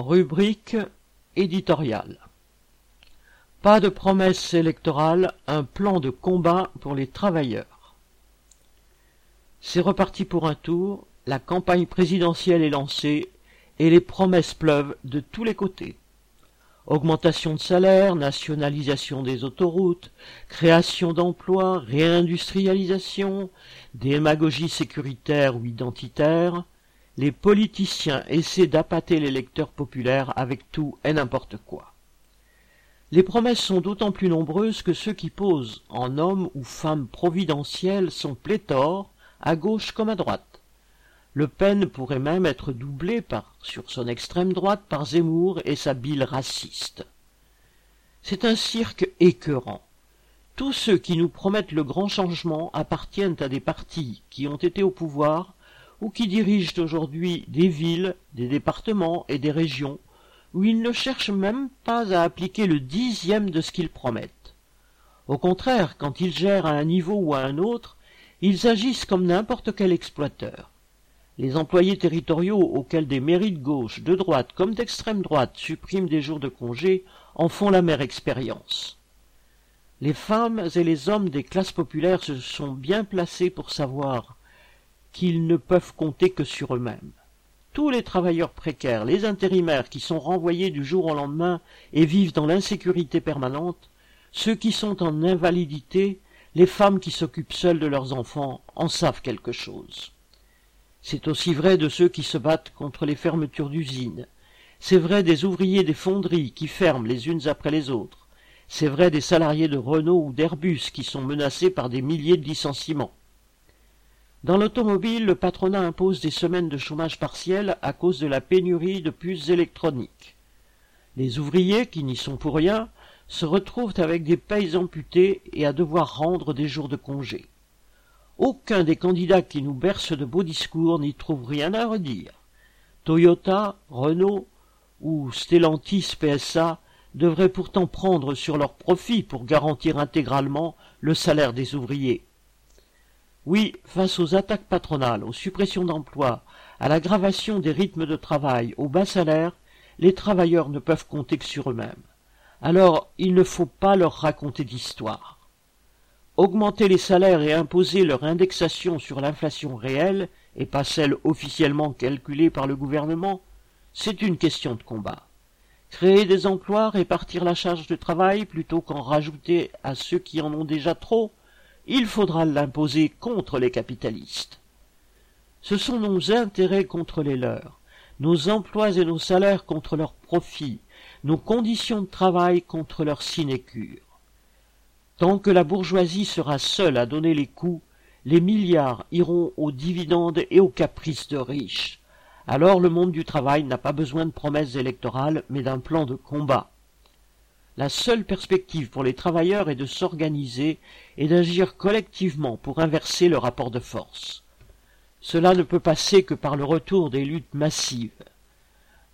Rubrique éditoriale. Pas de promesse électorale, un plan de combat pour les travailleurs. C'est reparti pour un tour, la campagne présidentielle est lancée et les promesses pleuvent de tous les côtés. Augmentation de salaire, nationalisation des autoroutes, création d'emplois, réindustrialisation, démagogie sécuritaire ou identitaire, les politiciens essaient d'appâter les lecteurs populaires avec tout et n'importe quoi. Les promesses sont d'autant plus nombreuses que ceux qui posent en hommes ou femmes providentiels sont pléthores, à gauche comme à droite. Le Pen pourrait même être doublé par, sur son extrême droite par Zemmour et sa bile raciste. C'est un cirque écœurant. Tous ceux qui nous promettent le grand changement appartiennent à des partis qui ont été au pouvoir ou qui dirigent aujourd'hui des villes, des départements et des régions où ils ne cherchent même pas à appliquer le dixième de ce qu'ils promettent. Au contraire, quand ils gèrent à un niveau ou à un autre, ils agissent comme n'importe quel exploiteur. Les employés territoriaux auxquels des mairies de gauche, de droite comme d'extrême droite suppriment des jours de congé en font la mère expérience. Les femmes et les hommes des classes populaires se sont bien placés pour savoir qu'ils ne peuvent compter que sur eux-mêmes. Tous les travailleurs précaires, les intérimaires qui sont renvoyés du jour au lendemain et vivent dans l'insécurité permanente, ceux qui sont en invalidité, les femmes qui s'occupent seules de leurs enfants en savent quelque chose. C'est aussi vrai de ceux qui se battent contre les fermetures d'usines. C'est vrai des ouvriers des fonderies qui ferment les unes après les autres. C'est vrai des salariés de Renault ou d'Airbus qui sont menacés par des milliers de licenciements. Dans l'automobile, le patronat impose des semaines de chômage partiel à cause de la pénurie de puces électroniques. Les ouvriers, qui n'y sont pour rien, se retrouvent avec des payes amputées et à devoir rendre des jours de congé. Aucun des candidats qui nous bercent de beaux discours n'y trouve rien à redire. Toyota, Renault ou Stellantis PSA devraient pourtant prendre sur leur profit pour garantir intégralement le salaire des ouvriers. Oui, face aux attaques patronales, aux suppressions d'emplois, à l'aggravation des rythmes de travail, aux bas salaires, les travailleurs ne peuvent compter que sur eux-mêmes. Alors il ne faut pas leur raconter d'histoire. Augmenter les salaires et imposer leur indexation sur l'inflation réelle, et pas celle officiellement calculée par le gouvernement, c'est une question de combat. Créer des emplois, répartir la charge de travail plutôt qu'en rajouter à ceux qui en ont déjà trop, il faudra l'imposer contre les capitalistes. Ce sont nos intérêts contre les leurs, nos emplois et nos salaires contre leurs profits, nos conditions de travail contre leur sinécure. Tant que la bourgeoisie sera seule à donner les coups, les milliards iront aux dividendes et aux caprices de riches. Alors le monde du travail n'a pas besoin de promesses électorales, mais d'un plan de combat. La seule perspective pour les travailleurs est de s'organiser et d'agir collectivement pour inverser le rapport de force. Cela ne peut passer que par le retour des luttes massives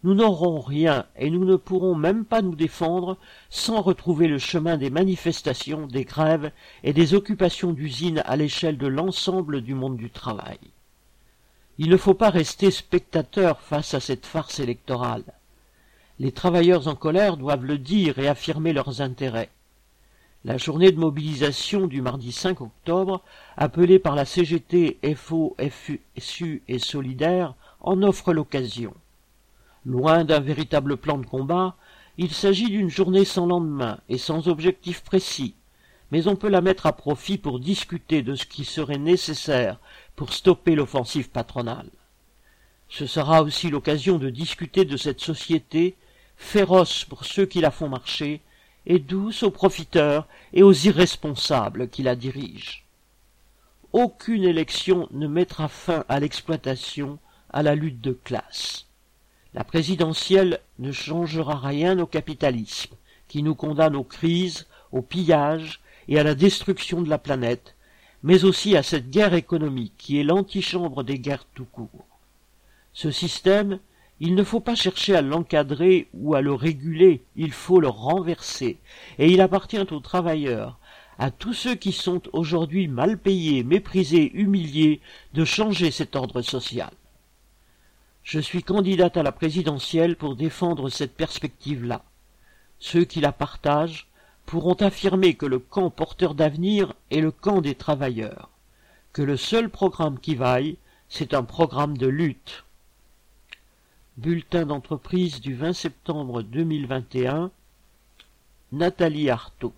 nous n'aurons rien et nous ne pourrons même pas nous défendre sans retrouver le chemin des manifestations, des grèves et des occupations d'usines à l'échelle de l'ensemble du monde du travail. Il ne faut pas rester spectateur face à cette farce électorale. Les travailleurs en colère doivent le dire et affirmer leurs intérêts. La journée de mobilisation du mardi 5 octobre, appelée par la CGT, FO, FSU et Solidaire, en offre l'occasion. Loin d'un véritable plan de combat, il s'agit d'une journée sans lendemain et sans objectif précis, mais on peut la mettre à profit pour discuter de ce qui serait nécessaire pour stopper l'offensive patronale. Ce sera aussi l'occasion de discuter de cette société, féroce pour ceux qui la font marcher, et douce aux profiteurs et aux irresponsables qui la dirigent. Aucune élection ne mettra fin à l'exploitation, à la lutte de classe. La présidentielle ne changera rien au capitalisme, qui nous condamne aux crises, au pillage et à la destruction de la planète, mais aussi à cette guerre économique qui est l'antichambre des guerres tout court. Ce système, il ne faut pas chercher à l'encadrer ou à le réguler, il faut le renverser, et il appartient aux travailleurs, à tous ceux qui sont aujourd'hui mal payés, méprisés, humiliés, de changer cet ordre social. Je suis candidate à la présidentielle pour défendre cette perspective-là. Ceux qui la partagent pourront affirmer que le camp porteur d'avenir est le camp des travailleurs, que le seul programme qui vaille, c'est un programme de lutte. Bulletin d'entreprise du 20 septembre 2021 Nathalie Artaud